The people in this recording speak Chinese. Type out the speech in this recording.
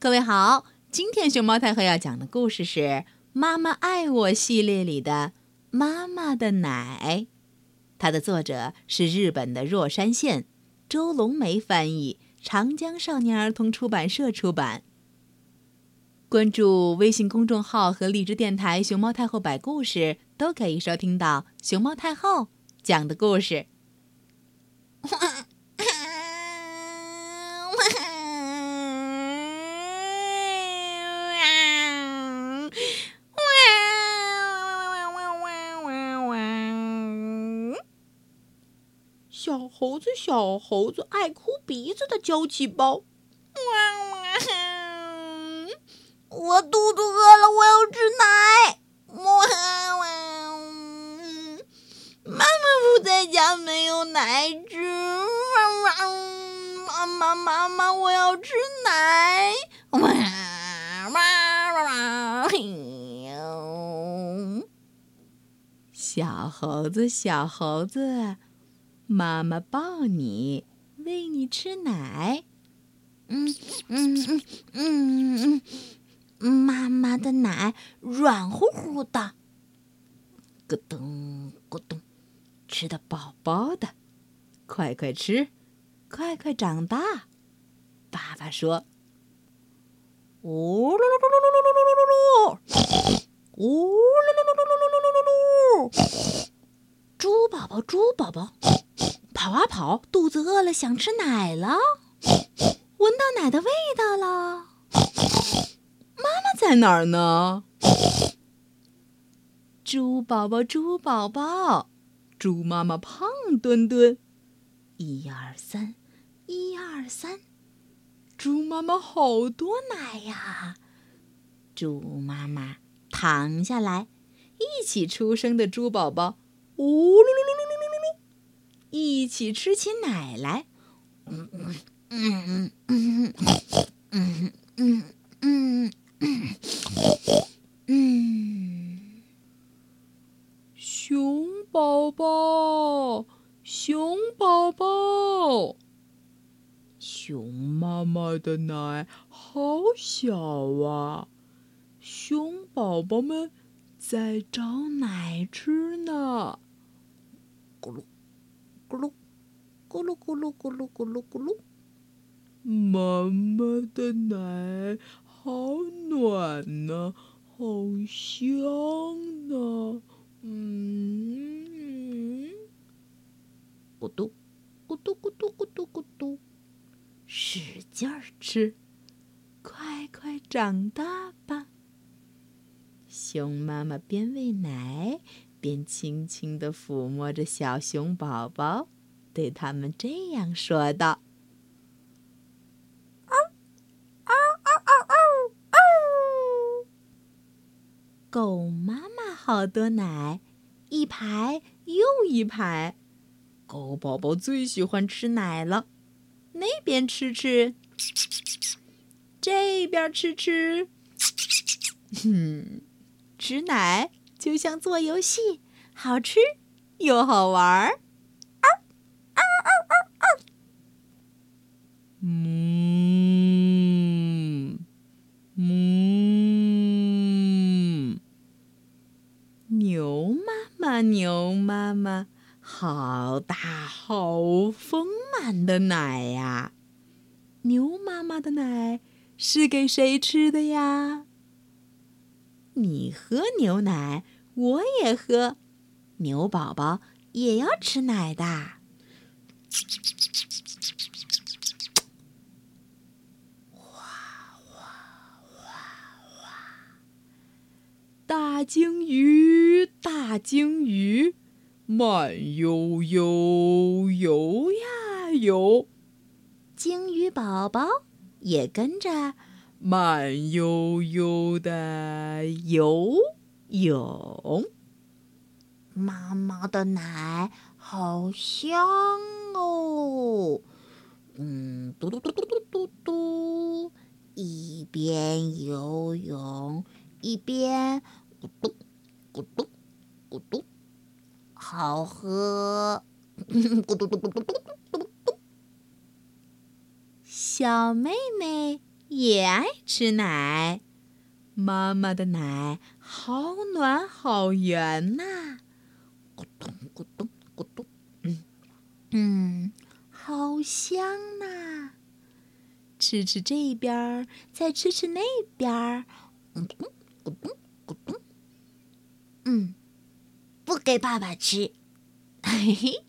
各位好，今天熊猫太后要讲的故事是《妈妈爱我》系列里的《妈妈的奶》，它的作者是日本的若山县，周龙梅翻译，长江少年儿童出版社出版。关注微信公众号和荔枝电台“熊猫太后”摆故事，都可以收听到熊猫太后讲的故事。猴子，小猴子，爱哭鼻子的娇气包。我肚子饿了，我要吃奶。妈妈不在家，没有奶吃。妈妈，妈妈，我要吃奶。哇哇哇哇小猴子，小猴子。妈妈抱你，喂你吃奶。嗯嗯嗯嗯嗯，妈妈的奶软乎乎的，咕咚咕咚，吃的饱饱的，快快吃，快快长大。爸爸说：“呜噜噜噜噜噜噜噜噜噜，呜噜噜噜噜噜噜噜噜噜，猪宝宝，猪宝宝。”跑啊跑，肚子饿了，想吃奶了，闻到奶的味道了。妈妈在哪儿呢？猪宝宝，猪宝宝，猪妈妈胖墩墩，一二三，一二三，猪妈妈好多奶呀！猪妈妈躺下来，一起出生的猪宝宝，呜噜。一起吃起奶来，嗯嗯嗯嗯嗯嗯嗯嗯，熊宝宝，熊宝宝，熊妈妈的奶好小啊，熊宝宝们在找奶吃呢，咕噜。咕噜，咕噜咕噜咕噜咕噜咕噜，妈妈的奶好暖呢，好香呢。嗯，咕嘟，咕嘟咕嘟咕嘟咕嘟，使劲儿吃，快快长大吧。熊妈妈边喂奶。便轻轻地抚摸着小熊宝宝，对他们这样说道：“嗷，嗷嗷嗷嗷嗷！狗妈妈好多奶，一排又一排。狗宝宝最喜欢吃奶了，那边吃吃，这边吃吃，哼，吃奶。”就像做游戏，好吃又好玩儿。嗯，嗯，牛妈妈，牛妈妈，好大好丰满的奶呀！牛妈妈的奶是给谁吃的呀？你喝牛奶，我也喝。牛宝宝也要吃奶的。大鲸鱼，大鲸鱼，慢悠悠游呀游。鲸鱼宝宝也跟着。慢悠悠的游泳，妈妈的奶好香哦。嗯，嘟嘟嘟嘟嘟嘟嘟，一边游泳一边咕嘟咕嘟咕嘟，好喝。咕嘟嘟嘟嘟嘟嘟嘟。小妹妹。也爱吃奶。妈妈的奶好暖好圆呐，咕咚咕咚咕咚，嗯嗯，好香呐！吃吃这边儿，再吃吃那边儿，咕咚咕咚咕咚。嗯，不给爸爸吃，嘿嘿。